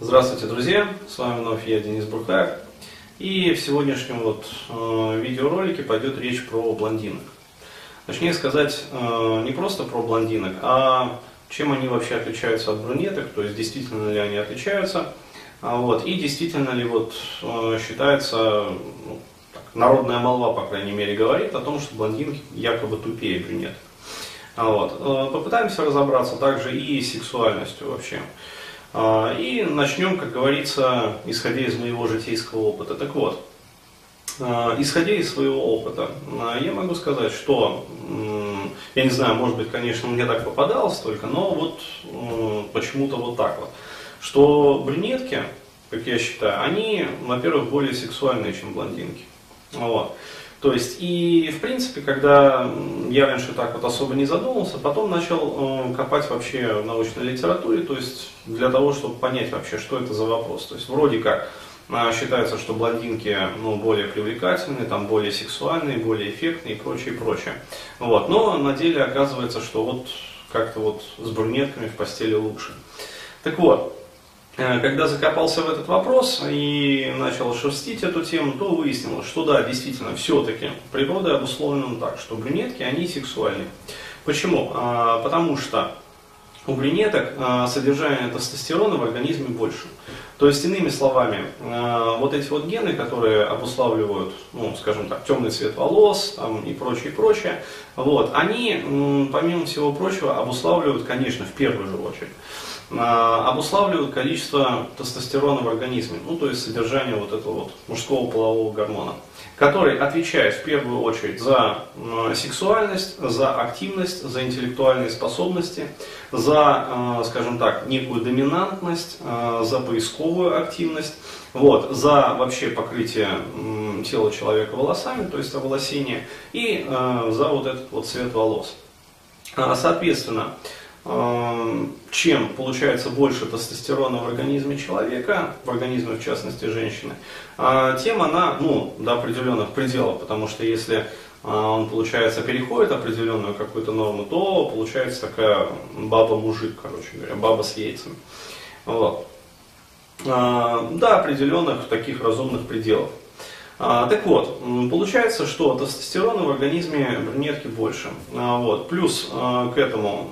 Здравствуйте, друзья! С вами вновь я, Денис Бурхаев. И в сегодняшнем вот э, видеоролике пойдет речь про блондинок. Точнее сказать, э, не просто про блондинок, а чем они вообще отличаются от брюнеток, то есть действительно ли они отличаются, а вот, и действительно ли вот э, считается, ну, так, народная молва, по крайней мере, говорит о том, что блондинки якобы тупее брюнеток. А вот, э, попытаемся разобраться также и с сексуальностью вообще. А, и начнем, как говорится, исходя из моего житейского опыта. Так вот, а, исходя из своего опыта, а, я могу сказать, что, я не знаю, может быть, конечно, мне так попадалось только, но вот почему-то вот так вот, что брюнетки, как я считаю, они, во-первых, более сексуальные, чем блондинки. Вот. То есть, и в принципе, когда я раньше так вот особо не задумывался, потом начал э, копать вообще в научной литературе, то есть для того, чтобы понять вообще, что это за вопрос. То есть, вроде как э, считается, что блондинки ну, более привлекательные, там, более сексуальные, более эффектные и прочее, прочее. Вот. Но на деле оказывается, что вот как-то вот с брюнетками в постели лучше. Так вот, когда закопался в этот вопрос и начал шерстить эту тему, то выяснилось, что да, действительно, все-таки природа обусловлена так, что брюнетки, они сексуальны. Почему? А, потому что у брюнеток а, содержание тестостерона в организме больше. То есть, иными словами, а, вот эти вот гены, которые обуславливают, ну, скажем так, темный цвет волос там, и прочее, прочее, вот, они, помимо всего прочего, обуславливают, конечно, в первую же очередь, обуславливают количество тестостерона в организме, ну то есть содержание вот этого вот мужского полового гормона, который отвечает в первую очередь за сексуальность, за активность, за интеллектуальные способности, за, а, скажем так, некую доминантность, а, за поисковую активность, вот, за вообще покрытие тела человека волосами, то есть оволосение, и за вот этот вот цвет волос. Соответственно, чем получается больше тестостерона в организме человека, в организме в частности женщины, а, тем она ну, до определенных пределов, потому что если а, он, получается, переходит определенную какую-то норму, то получается такая баба-мужик, короче говоря, баба с яйцами. Вот. А, до определенных таких разумных пределов. А, так вот, получается, что тестостерона в организме брюнетки больше. А, вот. Плюс а, к этому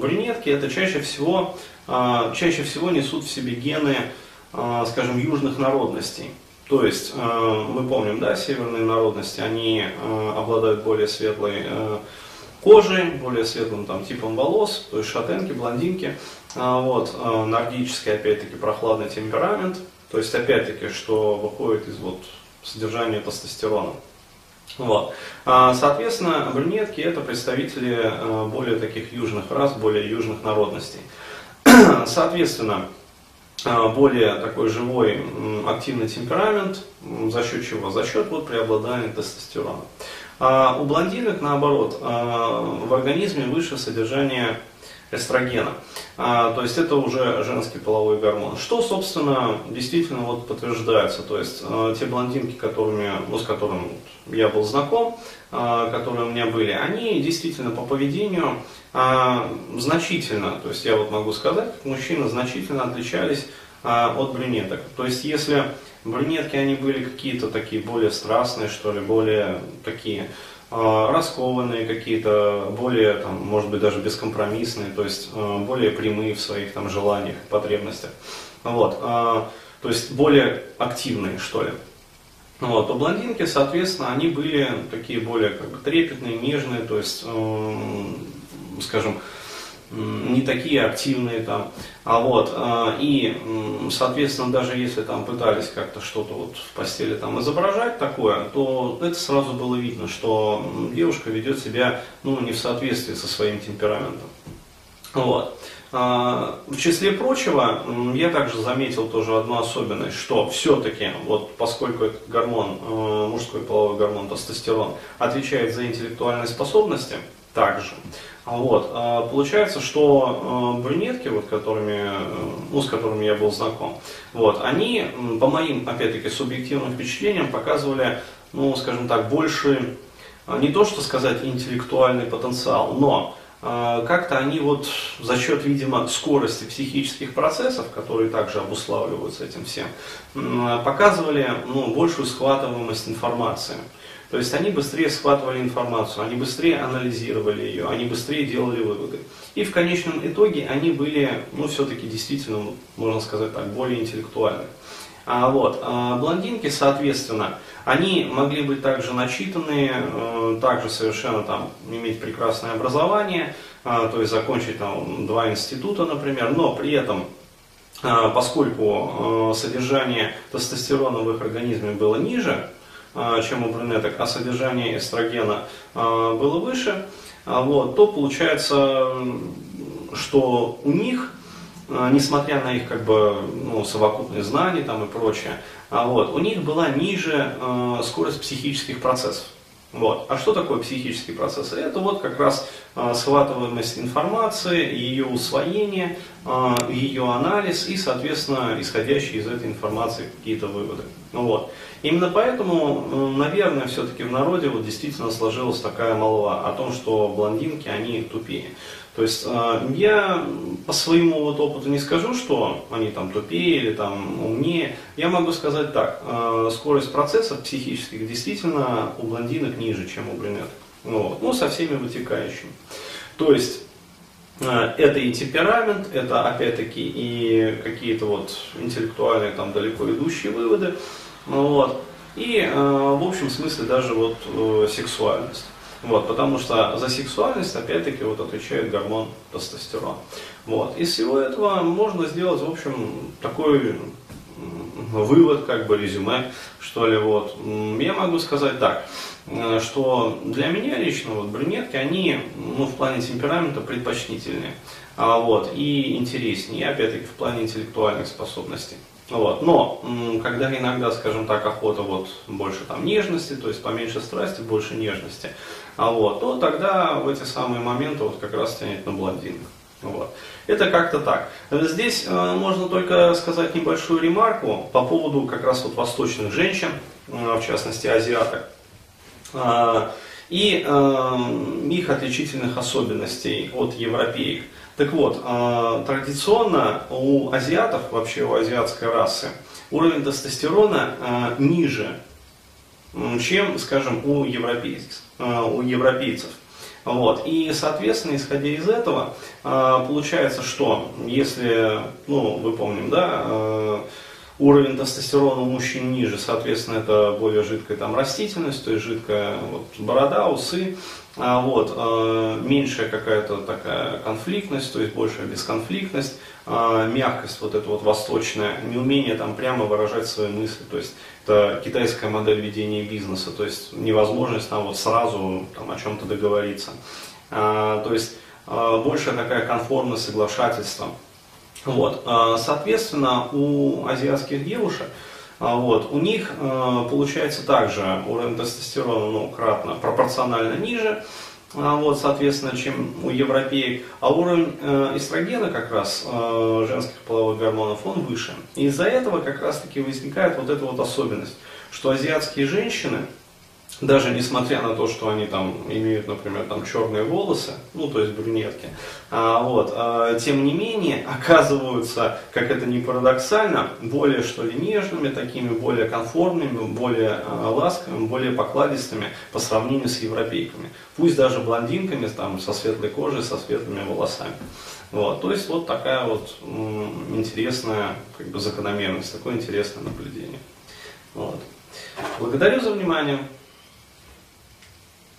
брюнетки это чаще всего, чаще всего несут в себе гены, скажем, южных народностей. То есть, мы помним, да, северные народности, они обладают более светлой а, кожей, более светлым там, типом волос, то есть шатенки, блондинки. Вот, нордический, опять-таки, прохладный темперамент. То есть, опять-таки, что выходит из вот содержания тестостерона. Вот. А, соответственно, брюнетки это представители э, более таких южных рас, более южных народностей. Соответственно, э, более такой живой, активный темперамент, за счет чего? За счет вот преобладания тестостерона. А у блондинок, наоборот, э, в организме выше содержание эстрогена. А, то есть это уже женский половой гормон. Что, собственно, действительно вот подтверждается. То есть э, те блондинки, которыми, ну, с которыми я был знаком, э, которые у меня были, они действительно по поведению э, значительно, то есть я вот могу сказать, мужчины значительно отличались э, от брюнеток. То есть если брюнетки, они были какие-то такие более страстные, что ли, более такие а, раскованные какие-то, более, там, может быть, даже бескомпромиссные, то есть а, более прямые в своих там, желаниях, потребностях. Вот, а, то есть более активные, что ли. Вот, у блондинки, соответственно, они были такие более как бы, трепетные, нежные, то есть, скажем, не такие активные там. А вот, а, и, соответственно, даже если там пытались как-то что-то вот в постели там изображать такое, то это сразу было видно, что девушка ведет себя ну, не в соответствии со своим темпераментом. Вот. А, в числе прочего, я также заметил тоже одну особенность, что все-таки, вот поскольку этот гормон, э, мужской половой гормон тестостерон, отвечает за интеллектуальные способности, также, вот. А, получается, что э, брюнетки, вот, которыми, э, ну, с которыми я был знаком, вот, они, по моим, опять-таки, субъективным впечатлениям, показывали, ну, скажем так, больше, а, не то что сказать интеллектуальный потенциал, но э, как-то они вот за счет, видимо, скорости психических процессов, которые также обуславливаются этим всем, показывали ну, большую схватываемость информации. То есть они быстрее схватывали информацию, они быстрее анализировали ее, они быстрее делали выводы. И в конечном итоге они были, ну, все-таки действительно, можно сказать так, более интеллектуальны. А, вот, а блондинки, соответственно, они могли быть также начитанные, э, также совершенно там иметь прекрасное образование, э, то есть закончить там два института, например, но при этом э, поскольку э, содержание тестостерона в их организме было ниже, чем у брюнеток, а содержание эстрогена а, было выше, а, вот, то получается, что у них, несмотря на их как бы, ну, совокупные знания там, и прочее, вот, у них была ниже скорость психических процессов. Вот. А что такое психический процесс? Это вот как раз э, схватываемость информации, ее усвоение, э, ее анализ и, соответственно, исходящие из этой информации какие-то выводы. Вот. Именно поэтому, э, наверное, все-таки в народе вот действительно сложилась такая молва о том, что блондинки, они тупее. То есть э, я по своему вот опыту не скажу, что они там тупее или там умнее. Я могу сказать так, э, скорость процессов психических действительно у блондинок ниже, чем у брюнеток. Вот. Ну, со всеми вытекающими. То есть это и темперамент, это опять-таки и какие-то вот интеллектуальные там далеко идущие выводы. Вот. И в общем смысле даже вот сексуальность. Вот, потому что за сексуальность, опять-таки, вот отвечает гормон тестостерон. Вот. Из всего этого можно сделать, в общем, такой вывод, как бы резюме, что ли, вот. Я могу сказать так, э, что для меня лично вот брюнетки, они, ну, в плане темперамента предпочтительнее, а, вот, и интереснее, опять-таки, в плане интеллектуальных способностей. Вот. Но когда иногда, скажем так, охота вот больше там нежности, то есть поменьше страсти, больше нежности, а вот, то тогда в эти самые моменты вот как раз тянет на блондинок. Вот. Это как-то так. Здесь э, можно только сказать небольшую ремарку по поводу как раз вот восточных женщин, э, в частности азиаток, э, и э, их отличительных особенностей от европеек. Так вот, э, традиционно у азиатов, вообще у азиатской расы, уровень тестостерона э, ниже, чем, скажем, у европейцев. Э, у европейцев. Вот. И, соответственно, исходя из этого, получается, что если, ну, вы помним, да, уровень тестостерона у мужчин ниже, соответственно, это более жидкая там растительность, то есть жидкая вот, борода, усы, а, вот, а, меньшая какая-то такая конфликтность, то есть большая бесконфликтность, а, мягкость вот эта вот восточная, неумение там прямо выражать свои мысли, то есть это китайская модель ведения бизнеса, то есть невозможность там вот сразу там, о чем-то договориться, то есть большая такая конформность, соглашательство. Вот. Соответственно, у азиатских девушек вот. У них э, получается также уровень тестостерона ну, кратно пропорционально ниже, вот, соответственно, чем у европеек, а уровень э, эстрогена как раз женских половых гормонов он выше. Из-за этого как раз таки возникает вот эта вот особенность, что азиатские женщины, даже несмотря на то, что они там имеют, например, там черные волосы, ну, то есть брюнетки, а, вот, а, тем не менее оказываются, как это ни парадоксально, более, что ли, нежными, такими более комфортными, более а, ласковыми, более покладистыми по сравнению с европейками. Пусть даже блондинками, там, со светлой кожей, со светлыми волосами. Вот, то есть вот такая вот интересная как бы, закономерность, такое интересное наблюдение. Вот. Благодарю за внимание.